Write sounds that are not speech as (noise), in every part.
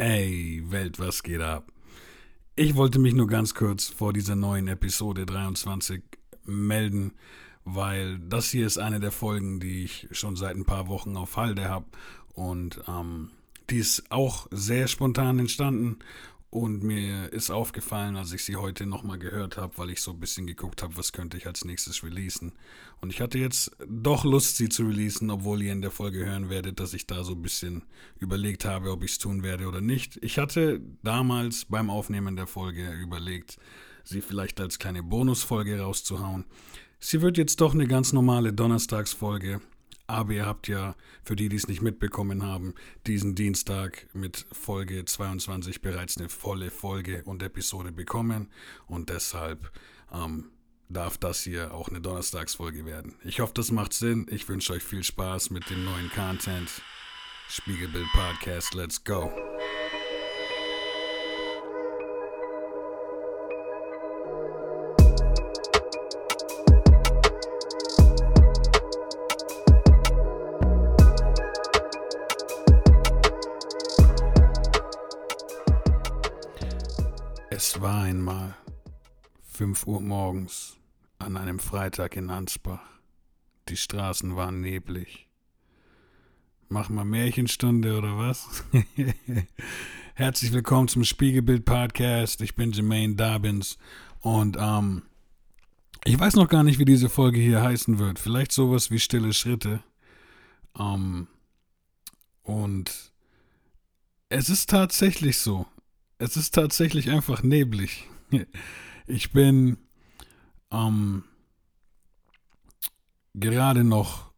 Ey, Welt, was geht ab? Ich wollte mich nur ganz kurz vor dieser neuen Episode 23 melden, weil das hier ist eine der Folgen, die ich schon seit ein paar Wochen auf Halde habe und ähm, die ist auch sehr spontan entstanden und mir ist aufgefallen, als ich sie heute nochmal gehört habe, weil ich so ein bisschen geguckt habe, was könnte ich als nächstes releasen. Und ich hatte jetzt doch Lust, sie zu releasen, obwohl ihr in der Folge hören werdet, dass ich da so ein bisschen überlegt habe, ob ich es tun werde oder nicht. Ich hatte damals beim Aufnehmen der Folge überlegt, sie vielleicht als kleine Bonusfolge rauszuhauen. Sie wird jetzt doch eine ganz normale Donnerstagsfolge. Aber ihr habt ja, für die, die es nicht mitbekommen haben, diesen Dienstag mit Folge 22 bereits eine volle Folge und Episode bekommen. Und deshalb ähm, darf das hier auch eine Donnerstagsfolge werden. Ich hoffe, das macht Sinn. Ich wünsche euch viel Spaß mit dem neuen Content. Spiegelbild Podcast, let's go. Uhr morgens an einem Freitag in Ansbach. Die Straßen waren neblig. Mach mal Märchenstunde oder was? (laughs) Herzlich willkommen zum Spiegelbild Podcast. Ich bin Jermaine Dobbins und ähm, ich weiß noch gar nicht, wie diese Folge hier heißen wird. Vielleicht sowas wie Stille Schritte. Ähm, und es ist tatsächlich so. Es ist tatsächlich einfach neblig. (laughs) Ich bin ähm, gerade noch,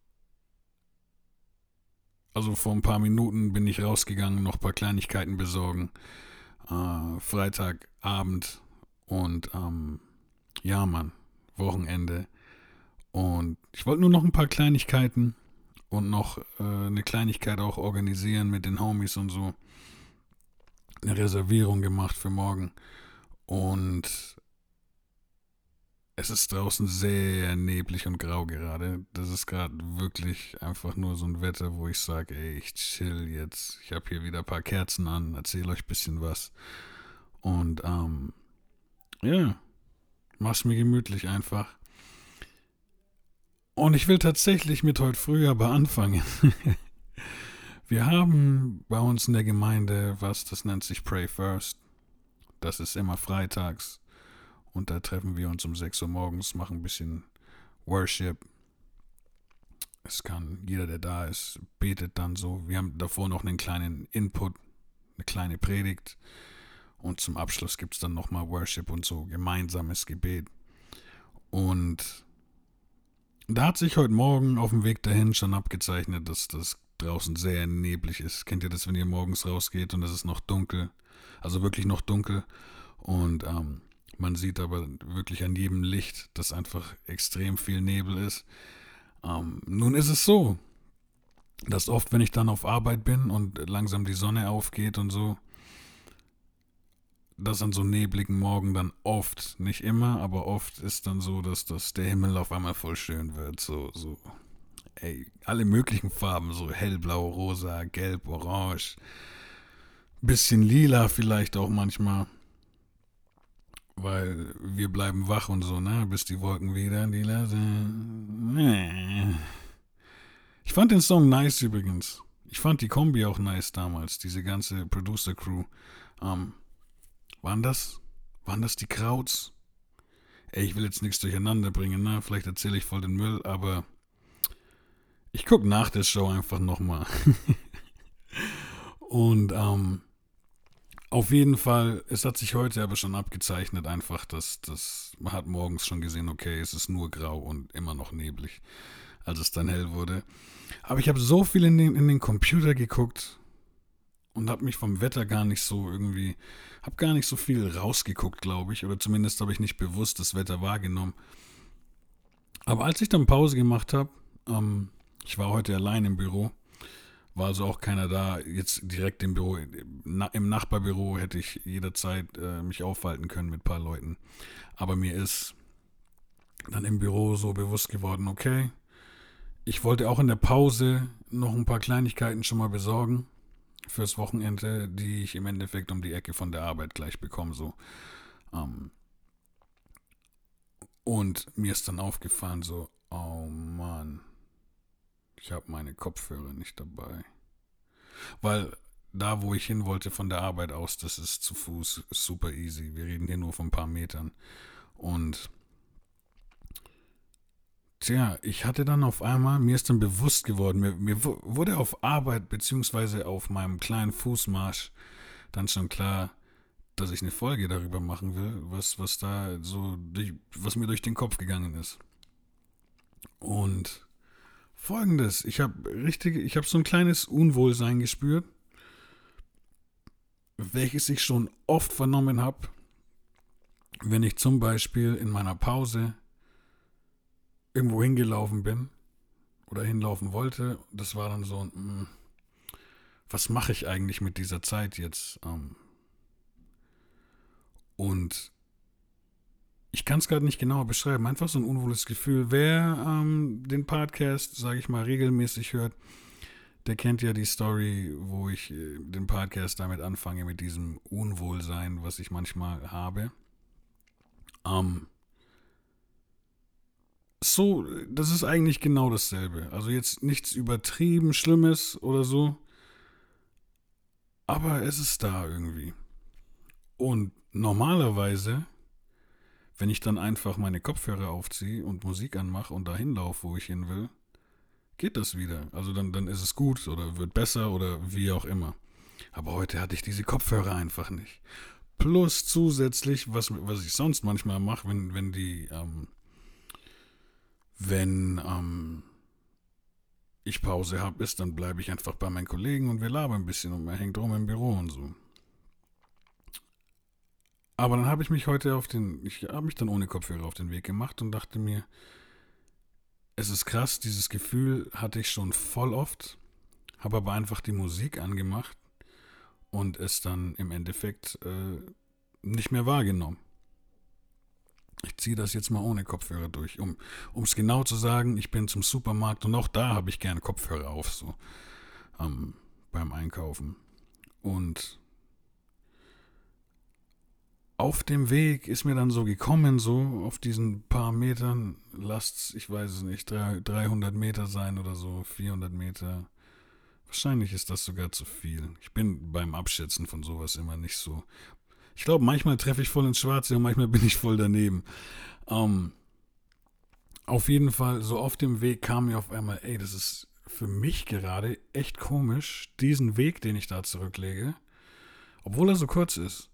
also vor ein paar Minuten bin ich rausgegangen, noch ein paar Kleinigkeiten besorgen. Äh, Freitagabend und ähm, ja, Mann, Wochenende. Und ich wollte nur noch ein paar Kleinigkeiten und noch äh, eine Kleinigkeit auch organisieren mit den Homies und so. Eine Reservierung gemacht für morgen. Und es ist draußen sehr neblig und grau gerade. Das ist gerade wirklich einfach nur so ein Wetter, wo ich sage, ey, ich chill jetzt. Ich habe hier wieder ein paar Kerzen an, erzähle euch ein bisschen was. Und ähm, ja, mach's mir gemütlich einfach. Und ich will tatsächlich mit heute früh aber anfangen. (laughs) Wir haben bei uns in der Gemeinde was, das nennt sich Pray First. Das ist immer freitags. Und da treffen wir uns um 6 Uhr morgens, machen ein bisschen Worship. Es kann, jeder, der da ist, betet dann so. Wir haben davor noch einen kleinen Input, eine kleine Predigt. Und zum Abschluss gibt es dann nochmal Worship und so gemeinsames Gebet. Und da hat sich heute Morgen auf dem Weg dahin schon abgezeichnet, dass das draußen sehr neblig ist. Kennt ihr das, wenn ihr morgens rausgeht und es ist noch dunkel? Also wirklich noch dunkel. Und ähm, man sieht aber wirklich an jedem Licht, dass einfach extrem viel Nebel ist. Ähm, nun ist es so, dass oft, wenn ich dann auf Arbeit bin und langsam die Sonne aufgeht und so, dass an so nebligen Morgen dann oft, nicht immer, aber oft ist dann so, dass das der Himmel auf einmal voll schön wird. So, so, ey, alle möglichen Farben, so hellblau, rosa, gelb, orange, bisschen lila vielleicht auch manchmal weil wir bleiben wach und so, ne, bis die Wolken wieder die sind. Ich fand den Song nice übrigens. Ich fand die Kombi auch nice damals, diese ganze Producer-Crew. Ähm, waren das, waren das die Krauts? Ey, ich will jetzt nichts durcheinander bringen, ne? Vielleicht erzähle ich voll den Müll, aber ich gucke nach der Show einfach nochmal. (laughs) und, ähm, auf jeden Fall, es hat sich heute aber schon abgezeichnet, einfach, dass das, man hat morgens schon gesehen, okay, es ist nur grau und immer noch neblig, als es dann hell wurde. Aber ich habe so viel in den, in den Computer geguckt und habe mich vom Wetter gar nicht so irgendwie, habe gar nicht so viel rausgeguckt, glaube ich, oder zumindest habe ich nicht bewusst das Wetter wahrgenommen. Aber als ich dann Pause gemacht habe, ähm, ich war heute allein im Büro, war also auch keiner da. Jetzt direkt im Büro, im Nachbarbüro hätte ich jederzeit äh, mich aufhalten können mit ein paar Leuten. Aber mir ist dann im Büro so bewusst geworden, okay, ich wollte auch in der Pause noch ein paar Kleinigkeiten schon mal besorgen. fürs Wochenende, die ich im Endeffekt um die Ecke von der Arbeit gleich bekomme. So. Ähm, und mir ist dann aufgefallen, so, oh Mann, ich habe meine Kopfhörer nicht dabei. Weil da, wo ich hin wollte von der Arbeit aus, das ist zu Fuß super easy. Wir reden hier nur von ein paar Metern. Und tja, ich hatte dann auf einmal, mir ist dann bewusst geworden, mir, mir wurde auf Arbeit beziehungsweise auf meinem kleinen Fußmarsch dann schon klar, dass ich eine Folge darüber machen will, was, was da so, durch, was mir durch den Kopf gegangen ist. Und folgendes, ich habe richtig, ich habe so ein kleines Unwohlsein gespürt, welches ich schon oft vernommen habe, wenn ich zum Beispiel in meiner Pause irgendwo hingelaufen bin oder hinlaufen wollte. Das war dann so, mh, hm, was mache ich eigentlich mit dieser Zeit jetzt? Ähm, und ich kann es gerade nicht genauer beschreiben. Einfach so ein unwohles Gefühl. Wer ähm, den Podcast, sage ich mal, regelmäßig hört, der kennt ja die Story, wo ich äh, den Podcast damit anfange, mit diesem Unwohlsein, was ich manchmal habe. Ähm, so, das ist eigentlich genau dasselbe. Also jetzt nichts übertrieben Schlimmes oder so. Aber es ist da irgendwie. Und normalerweise, wenn ich dann einfach meine Kopfhörer aufziehe und Musik anmache und dahin laufe, wo ich hin will, geht das wieder. Also dann, dann ist es gut oder wird besser oder wie auch immer. Aber heute hatte ich diese Kopfhörer einfach nicht. Plus zusätzlich, was, was ich sonst manchmal mache, wenn, wenn die, ähm, wenn ähm, ich Pause habe, ist, dann bleibe ich einfach bei meinen Kollegen und wir labern ein bisschen und man hängt rum im Büro und so. Aber dann habe ich mich heute auf den, ich habe mich dann ohne Kopfhörer auf den Weg gemacht und dachte mir, es ist krass, dieses Gefühl hatte ich schon voll oft, habe aber einfach die Musik angemacht und es dann im Endeffekt äh, nicht mehr wahrgenommen. Ich ziehe das jetzt mal ohne Kopfhörer durch. Um es genau zu sagen, ich bin zum Supermarkt und auch da habe ich gerne Kopfhörer auf, so ähm, beim Einkaufen. Und auf dem Weg ist mir dann so gekommen, so auf diesen paar Metern, lasst ich weiß es nicht, 300 Meter sein oder so, 400 Meter. Wahrscheinlich ist das sogar zu viel. Ich bin beim Abschätzen von sowas immer nicht so. Ich glaube, manchmal treffe ich voll ins Schwarze und manchmal bin ich voll daneben. Ähm, auf jeden Fall, so auf dem Weg kam mir auf einmal, ey, das ist für mich gerade echt komisch, diesen Weg, den ich da zurücklege, obwohl er so kurz ist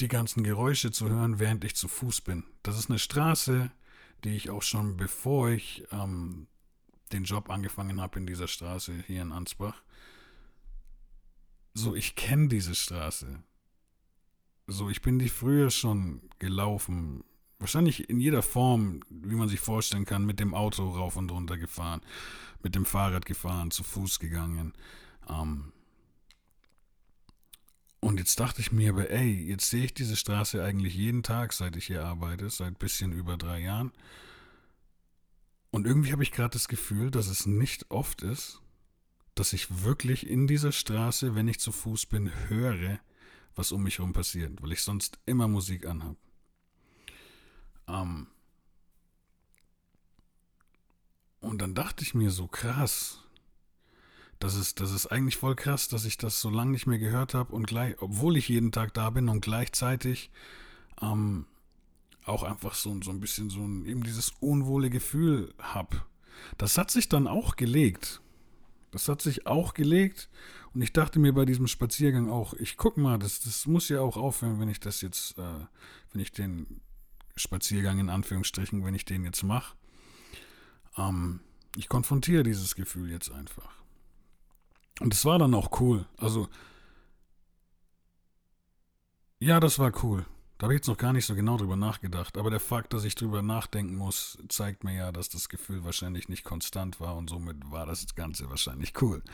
die ganzen Geräusche zu hören, während ich zu Fuß bin. Das ist eine Straße, die ich auch schon bevor ich ähm, den Job angefangen habe in dieser Straße hier in Ansbach. So, ich kenne diese Straße. So, ich bin die früher schon gelaufen. Wahrscheinlich in jeder Form, wie man sich vorstellen kann, mit dem Auto rauf und runter gefahren, mit dem Fahrrad gefahren, zu Fuß gegangen. Ähm, und jetzt dachte ich mir aber, ey, jetzt sehe ich diese Straße eigentlich jeden Tag, seit ich hier arbeite, seit bisschen über drei Jahren. Und irgendwie habe ich gerade das Gefühl, dass es nicht oft ist, dass ich wirklich in dieser Straße, wenn ich zu Fuß bin, höre, was um mich herum passiert, weil ich sonst immer Musik anhabe. Ähm und dann dachte ich mir so krass, das ist, das ist eigentlich voll krass, dass ich das so lange nicht mehr gehört habe und gleich, obwohl ich jeden Tag da bin und gleichzeitig ähm, auch einfach so, so ein bisschen so ein, eben dieses unwohle Gefühl habe. Das hat sich dann auch gelegt. Das hat sich auch gelegt und ich dachte mir bei diesem Spaziergang auch, ich guck mal, das, das muss ja auch aufhören, wenn ich das jetzt, äh, wenn ich den Spaziergang in Anführungsstrichen, wenn ich den jetzt mache. Ähm, ich konfrontiere dieses Gefühl jetzt einfach. Und es war dann auch cool. Also, ja, das war cool. Da habe ich jetzt noch gar nicht so genau drüber nachgedacht. Aber der Fakt, dass ich drüber nachdenken muss, zeigt mir ja, dass das Gefühl wahrscheinlich nicht konstant war und somit war das Ganze wahrscheinlich cool.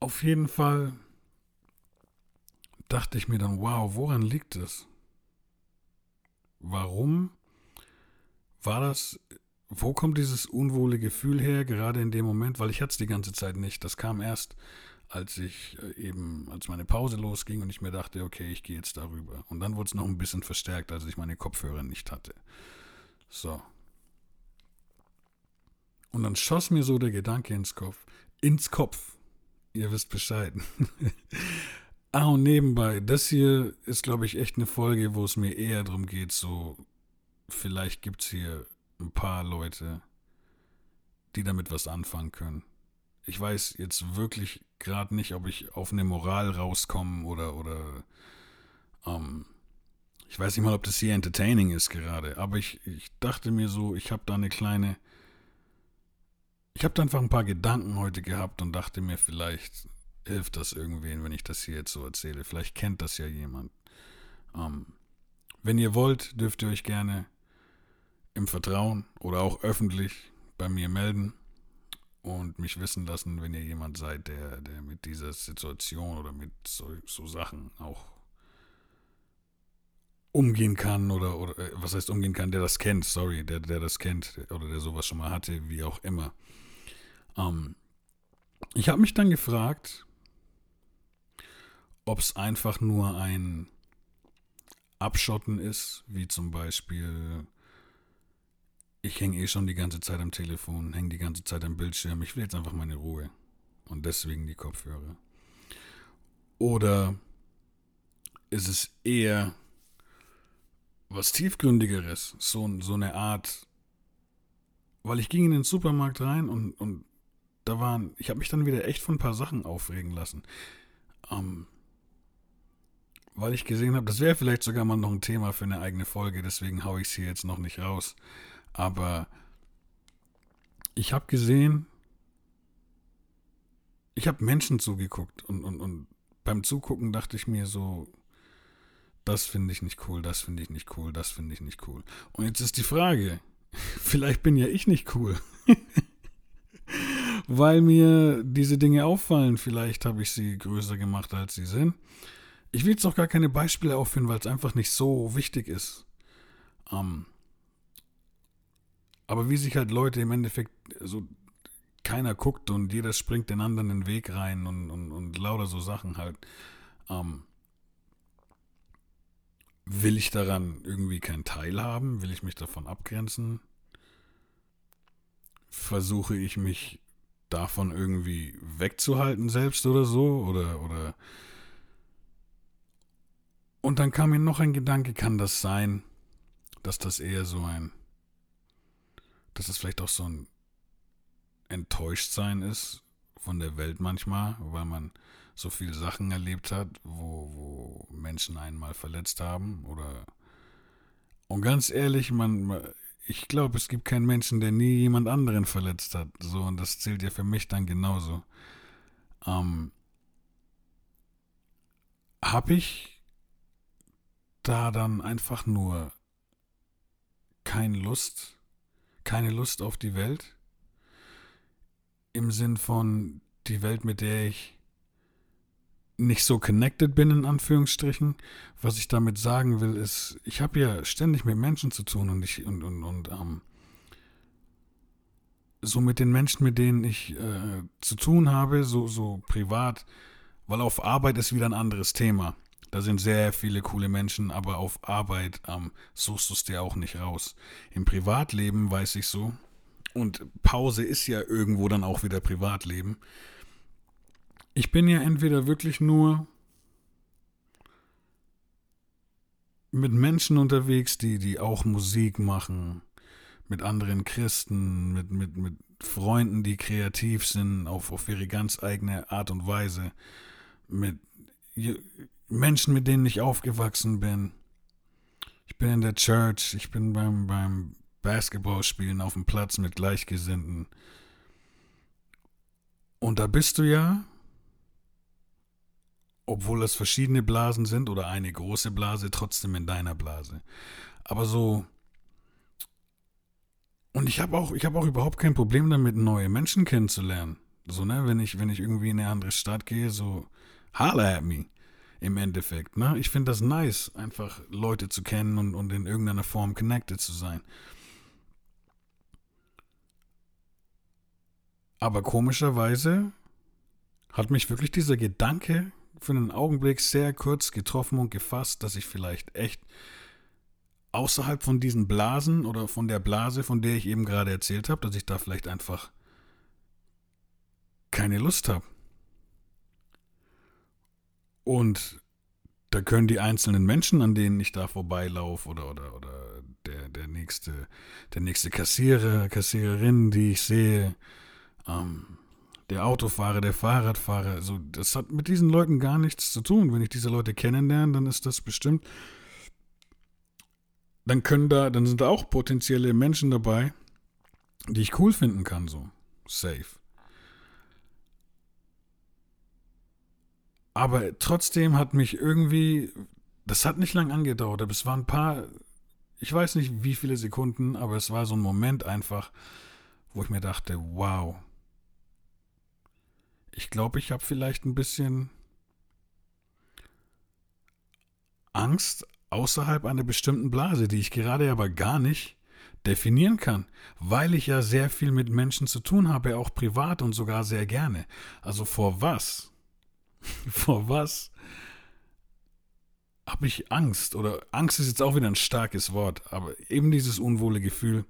Auf jeden Fall dachte ich mir dann, wow, woran liegt es? Warum war das wo kommt dieses unwohle Gefühl her, gerade in dem Moment? Weil ich hatte es die ganze Zeit nicht. Das kam erst, als ich äh, eben, als meine Pause losging und ich mir dachte, okay, ich gehe jetzt darüber. Und dann wurde es noch ein bisschen verstärkt, als ich meine Kopfhörer nicht hatte. So. Und dann schoss mir so der Gedanke ins Kopf. Ins Kopf. Ihr wisst Bescheid. (laughs) ah, und nebenbei, das hier ist, glaube ich, echt eine Folge, wo es mir eher darum geht, so, vielleicht gibt es hier ein paar Leute, die damit was anfangen können. Ich weiß jetzt wirklich gerade nicht, ob ich auf eine Moral rauskomme oder, oder, ähm, ich weiß nicht mal, ob das hier entertaining ist gerade, aber ich, ich dachte mir so, ich habe da eine kleine, ich habe da einfach ein paar Gedanken heute gehabt und dachte mir, vielleicht hilft das irgendwen, wenn ich das hier jetzt so erzähle. Vielleicht kennt das ja jemand. Ähm, wenn ihr wollt, dürft ihr euch gerne im Vertrauen oder auch öffentlich bei mir melden und mich wissen lassen, wenn ihr jemand seid, der, der mit dieser Situation oder mit so, so Sachen auch umgehen kann oder, oder äh, was heißt umgehen kann, der das kennt, sorry, der, der das kennt oder der sowas schon mal hatte, wie auch immer. Ähm, ich habe mich dann gefragt, ob es einfach nur ein Abschotten ist, wie zum Beispiel ich hänge eh schon die ganze Zeit am Telefon, hänge die ganze Zeit am Bildschirm. Ich will jetzt einfach meine Ruhe. Und deswegen die Kopfhörer. Oder ist es eher was tiefgründigeres? So, so eine Art. Weil ich ging in den Supermarkt rein und, und da waren. Ich habe mich dann wieder echt von ein paar Sachen aufregen lassen. Ähm, weil ich gesehen habe, das wäre vielleicht sogar mal noch ein Thema für eine eigene Folge, deswegen haue ich es hier jetzt noch nicht raus. Aber ich habe gesehen, ich habe Menschen zugeguckt und, und, und beim Zugucken dachte ich mir so, das finde ich nicht cool, das finde ich nicht cool, das finde ich nicht cool. Und jetzt ist die Frage, (laughs) vielleicht bin ja ich nicht cool. (laughs) Weil mir diese Dinge auffallen, vielleicht habe ich sie größer gemacht, als sie sind. Ich will jetzt auch gar keine Beispiele aufführen, weil es einfach nicht so wichtig ist. Ähm, aber wie sich halt Leute im Endeffekt so keiner guckt und jeder springt den anderen den Weg rein und, und, und lauter so Sachen halt. Ähm, will ich daran irgendwie keinen Teil haben? Will ich mich davon abgrenzen? Versuche ich mich davon irgendwie wegzuhalten selbst oder so? Oder, oder. Und dann kam mir noch ein Gedanke, kann das sein, dass das eher so ein dass es vielleicht auch so ein Enttäuschtsein ist von der Welt manchmal, weil man so viele Sachen erlebt hat, wo, wo Menschen einen mal verletzt haben oder und ganz ehrlich, man, ich glaube, es gibt keinen Menschen, der nie jemand anderen verletzt hat. So, und das zählt ja für mich dann genauso. Ähm, habe ich da dann einfach nur keine Lust keine Lust auf die Welt. Im Sinn von die Welt, mit der ich nicht so connected bin, in Anführungsstrichen. Was ich damit sagen will, ist, ich habe ja ständig mit Menschen zu tun und ich und, und, und ähm, so mit den Menschen, mit denen ich äh, zu tun habe, so, so privat, weil auf Arbeit ist wieder ein anderes Thema. Da sind sehr viele coole Menschen, aber auf Arbeit ähm, suchst du es dir auch nicht raus. Im Privatleben weiß ich so, und Pause ist ja irgendwo dann auch wieder Privatleben. Ich bin ja entweder wirklich nur mit Menschen unterwegs, die, die auch Musik machen, mit anderen Christen, mit, mit, mit Freunden, die kreativ sind, auf, auf ihre ganz eigene Art und Weise, mit Menschen, mit denen ich aufgewachsen bin. Ich bin in der Church, ich bin beim, beim Basketballspielen auf dem Platz mit Gleichgesinnten. Und da bist du ja, obwohl es verschiedene Blasen sind oder eine große Blase, trotzdem in deiner Blase. Aber so. Und ich habe auch, ich auch überhaupt kein Problem damit, neue Menschen kennenzulernen. So, ne, wenn ich, wenn ich irgendwie in eine andere Stadt gehe, so, holla at me im Endeffekt. Ne? Ich finde das nice, einfach Leute zu kennen und, und in irgendeiner Form connected zu sein. Aber komischerweise hat mich wirklich dieser Gedanke für einen Augenblick sehr kurz getroffen und gefasst, dass ich vielleicht echt außerhalb von diesen Blasen oder von der Blase, von der ich eben gerade erzählt habe, dass ich da vielleicht einfach keine Lust habe. Und da können die einzelnen Menschen, an denen ich da vorbeilaufe, oder, oder, oder der, der nächste, der nächste Kassierer, Kassiererin, die ich sehe, ähm, der Autofahrer, der Fahrradfahrer, also das hat mit diesen Leuten gar nichts zu tun. Wenn ich diese Leute kennenlerne, dann ist das bestimmt, dann können da, dann sind da auch potenzielle Menschen dabei, die ich cool finden kann, so safe. Aber trotzdem hat mich irgendwie, das hat nicht lang angedauert, aber es waren ein paar, ich weiß nicht wie viele Sekunden, aber es war so ein Moment einfach, wo ich mir dachte, wow, ich glaube, ich habe vielleicht ein bisschen Angst außerhalb einer bestimmten Blase, die ich gerade aber gar nicht definieren kann, weil ich ja sehr viel mit Menschen zu tun habe, auch privat und sogar sehr gerne. Also vor was? (laughs) vor was habe ich Angst? Oder Angst ist jetzt auch wieder ein starkes Wort, aber eben dieses unwohle Gefühl.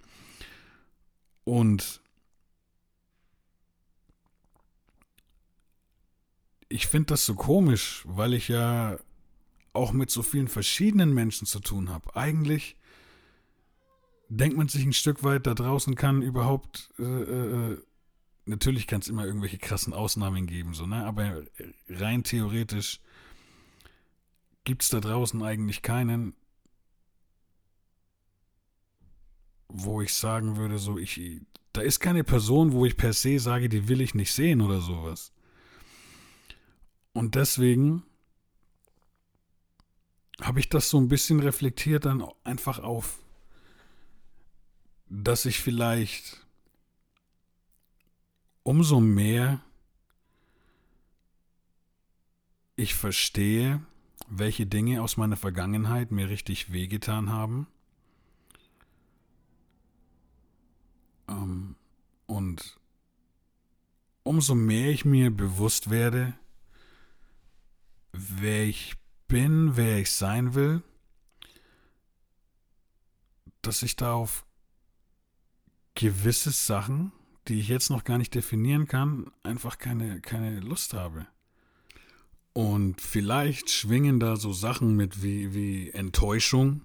Und ich finde das so komisch, weil ich ja auch mit so vielen verschiedenen Menschen zu tun habe. Eigentlich denkt man sich ein Stück weit, da draußen kann überhaupt, äh, äh, natürlich kann es immer irgendwelche krassen Ausnahmen geben, so, ne? aber rein theoretisch gibt es da draußen eigentlich keinen, wo ich sagen würde, so, ich, da ist keine Person, wo ich per se sage, die will ich nicht sehen oder sowas. Und deswegen habe ich das so ein bisschen reflektiert dann einfach auf, dass ich vielleicht umso mehr ich verstehe, welche Dinge aus meiner Vergangenheit mir richtig wehgetan haben. Ähm, und umso mehr ich mir bewusst werde, wer ich bin, wer ich sein will, dass ich da auf gewisse Sachen, die ich jetzt noch gar nicht definieren kann, einfach keine, keine Lust habe. Und vielleicht schwingen da so Sachen mit wie, wie Enttäuschung,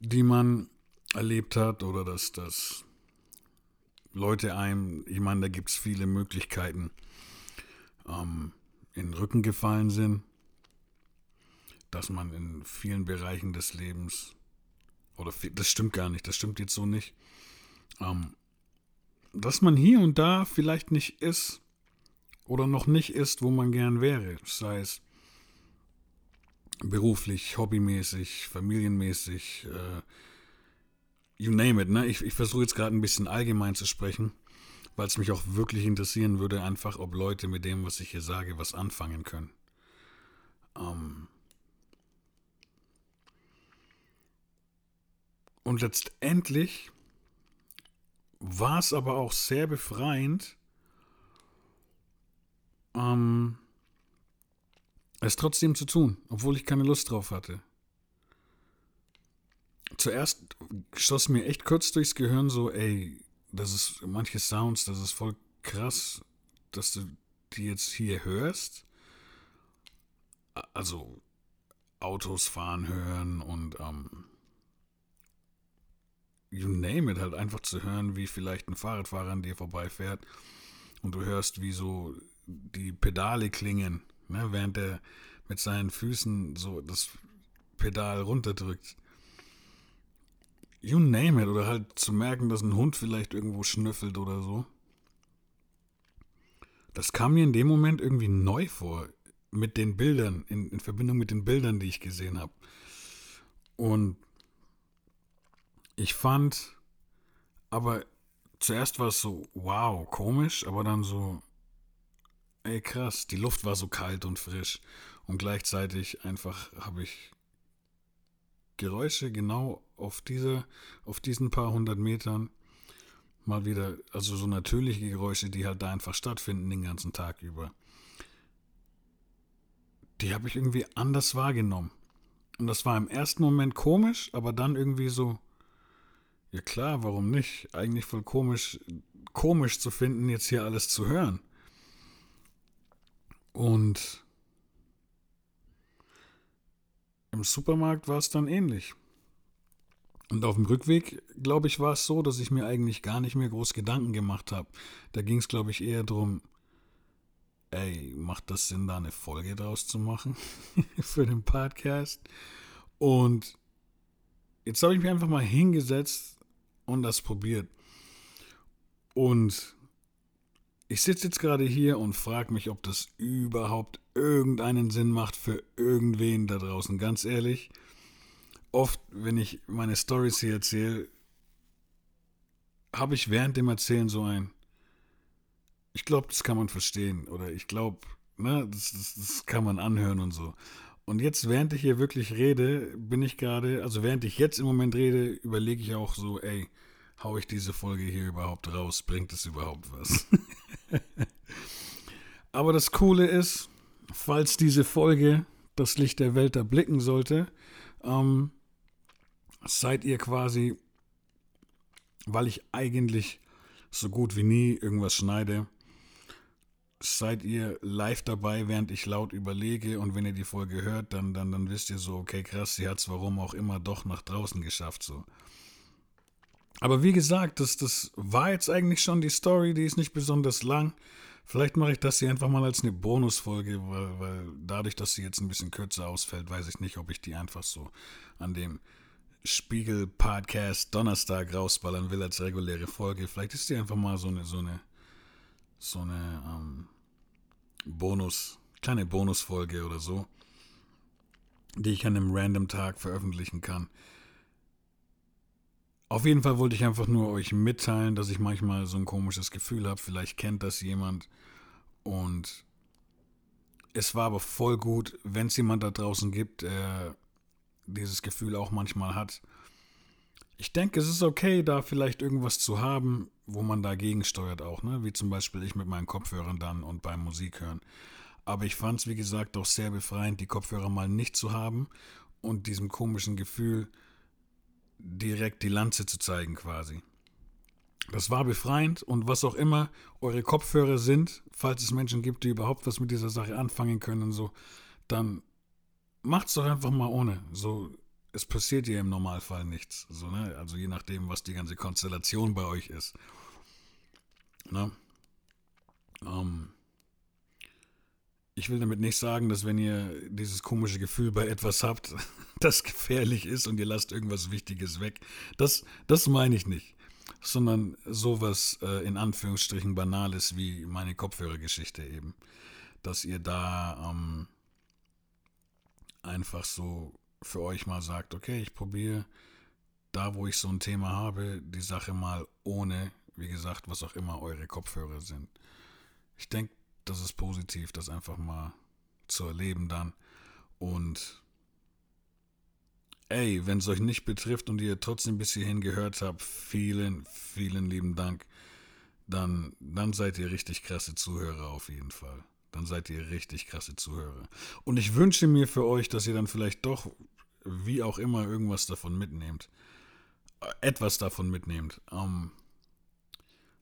die man erlebt hat, oder dass das Leute einem, ich meine, da gibt es viele Möglichkeiten, ähm, in den Rücken gefallen sind, dass man in vielen Bereichen des Lebens, oder das stimmt gar nicht, das stimmt jetzt so nicht, ähm, dass man hier und da vielleicht nicht ist oder noch nicht ist, wo man gern wäre, sei es beruflich, hobbymäßig, familienmäßig, äh, you name it, ne? Ich, ich versuche jetzt gerade ein bisschen allgemein zu sprechen weil es mich auch wirklich interessieren würde, einfach, ob Leute mit dem, was ich hier sage, was anfangen können. Ähm Und letztendlich war es aber auch sehr befreiend, ähm, es trotzdem zu tun, obwohl ich keine Lust drauf hatte. Zuerst schoss mir echt kurz durchs Gehirn so, ey, das ist manche Sounds, das ist voll krass, dass du die jetzt hier hörst. Also Autos fahren hören und ähm, you name it, halt einfach zu hören, wie vielleicht ein Fahrradfahrer an dir vorbeifährt und du hörst, wie so die Pedale klingen, ne, während er mit seinen Füßen so das Pedal runterdrückt you name it, oder halt zu merken, dass ein Hund vielleicht irgendwo schnüffelt oder so. Das kam mir in dem Moment irgendwie neu vor, mit den Bildern, in, in Verbindung mit den Bildern, die ich gesehen habe. Und ich fand, aber zuerst war es so, wow, komisch, aber dann so, ey krass, die Luft war so kalt und frisch. Und gleichzeitig einfach habe ich Geräusche genau auf, diese, auf diesen paar hundert Metern Mal wieder, also so natürliche Geräusche, die halt da einfach stattfinden den ganzen Tag über. Die habe ich irgendwie anders wahrgenommen. Und das war im ersten Moment komisch, aber dann irgendwie so, ja klar, warum nicht? Eigentlich voll komisch, komisch zu finden, jetzt hier alles zu hören. Und im Supermarkt war es dann ähnlich. Und auf dem Rückweg, glaube ich, war es so, dass ich mir eigentlich gar nicht mehr groß Gedanken gemacht habe. Da ging es, glaube ich, eher darum, ey, macht das Sinn, da eine Folge draus zu machen (laughs) für den Podcast? Und jetzt habe ich mich einfach mal hingesetzt und das probiert. Und ich sitze jetzt gerade hier und frage mich, ob das überhaupt irgendeinen Sinn macht für irgendwen da draußen. Ganz ehrlich, oft, wenn ich meine Stories hier erzähle, habe ich während dem Erzählen so ein, ich glaube, das kann man verstehen oder ich glaube, ne, das, das, das kann man anhören und so. Und jetzt, während ich hier wirklich rede, bin ich gerade, also während ich jetzt im Moment rede, überlege ich auch so, ey, hau ich diese Folge hier überhaupt raus? Bringt es überhaupt was? (laughs) Aber das Coole ist, falls diese Folge das Licht der Welt erblicken sollte, ähm, seid ihr quasi, weil ich eigentlich so gut wie nie irgendwas schneide, seid ihr live dabei, während ich laut überlege und wenn ihr die Folge hört, dann, dann, dann wisst ihr so, okay, krass, sie hat es warum auch immer doch nach draußen geschafft, so. Aber wie gesagt, das, das war jetzt eigentlich schon die Story, die ist nicht besonders lang. Vielleicht mache ich das hier einfach mal als eine Bonusfolge, weil, weil dadurch, dass sie jetzt ein bisschen kürzer ausfällt, weiß ich nicht, ob ich die einfach so an dem Spiegel-Podcast Donnerstag rausballern will als reguläre Folge. Vielleicht ist die einfach mal so eine, so eine, so eine ähm, Bonus, kleine Bonusfolge oder so, die ich an einem random Tag veröffentlichen kann. Auf jeden Fall wollte ich einfach nur euch mitteilen, dass ich manchmal so ein komisches Gefühl habe. Vielleicht kennt das jemand. Und es war aber voll gut, wenn es jemand da draußen gibt, der dieses Gefühl auch manchmal hat. Ich denke, es ist okay, da vielleicht irgendwas zu haben, wo man dagegen steuert auch, ne? Wie zum Beispiel ich mit meinen Kopfhörern dann und beim Musik hören. Aber ich fand es, wie gesagt, auch sehr befreiend, die Kopfhörer mal nicht zu haben und diesem komischen Gefühl, direkt die Lanze zu zeigen quasi. Das war befreiend und was auch immer eure Kopfhörer sind, falls es Menschen gibt, die überhaupt was mit dieser Sache anfangen können, so, dann macht's doch einfach mal ohne. So, es passiert ja im Normalfall nichts. So, ne? Also je nachdem, was die ganze Konstellation bei euch ist. Ne? Ähm, ich will damit nicht sagen, dass wenn ihr dieses komische Gefühl bei etwas habt, (laughs) das gefährlich ist und ihr lasst irgendwas Wichtiges weg. Das, das meine ich nicht. Sondern sowas äh, in Anführungsstrichen Banales wie meine Kopfhörergeschichte eben. Dass ihr da ähm, einfach so für euch mal sagt, okay, ich probiere da, wo ich so ein Thema habe, die Sache mal ohne, wie gesagt, was auch immer eure Kopfhörer sind. Ich denke, das ist positiv, das einfach mal zu erleben dann. Und ey, wenn es euch nicht betrifft und ihr trotzdem bis hierhin gehört habt, vielen, vielen lieben Dank. Dann, dann seid ihr richtig krasse Zuhörer auf jeden Fall. Dann seid ihr richtig krasse Zuhörer. Und ich wünsche mir für euch, dass ihr dann vielleicht doch, wie auch immer, irgendwas davon mitnehmt. Äh, etwas davon mitnehmt. Ähm,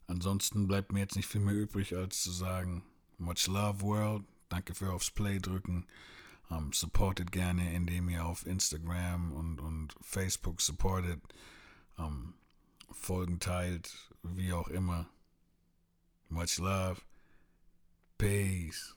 ansonsten bleibt mir jetzt nicht viel mehr übrig, als zu sagen, Much Love World. Danke für aufs Play drücken. Ähm, supportet gerne, indem ihr auf Instagram und, und Facebook supportet. Ähm, Folgen teilt, wie auch immer. Much love. Peace.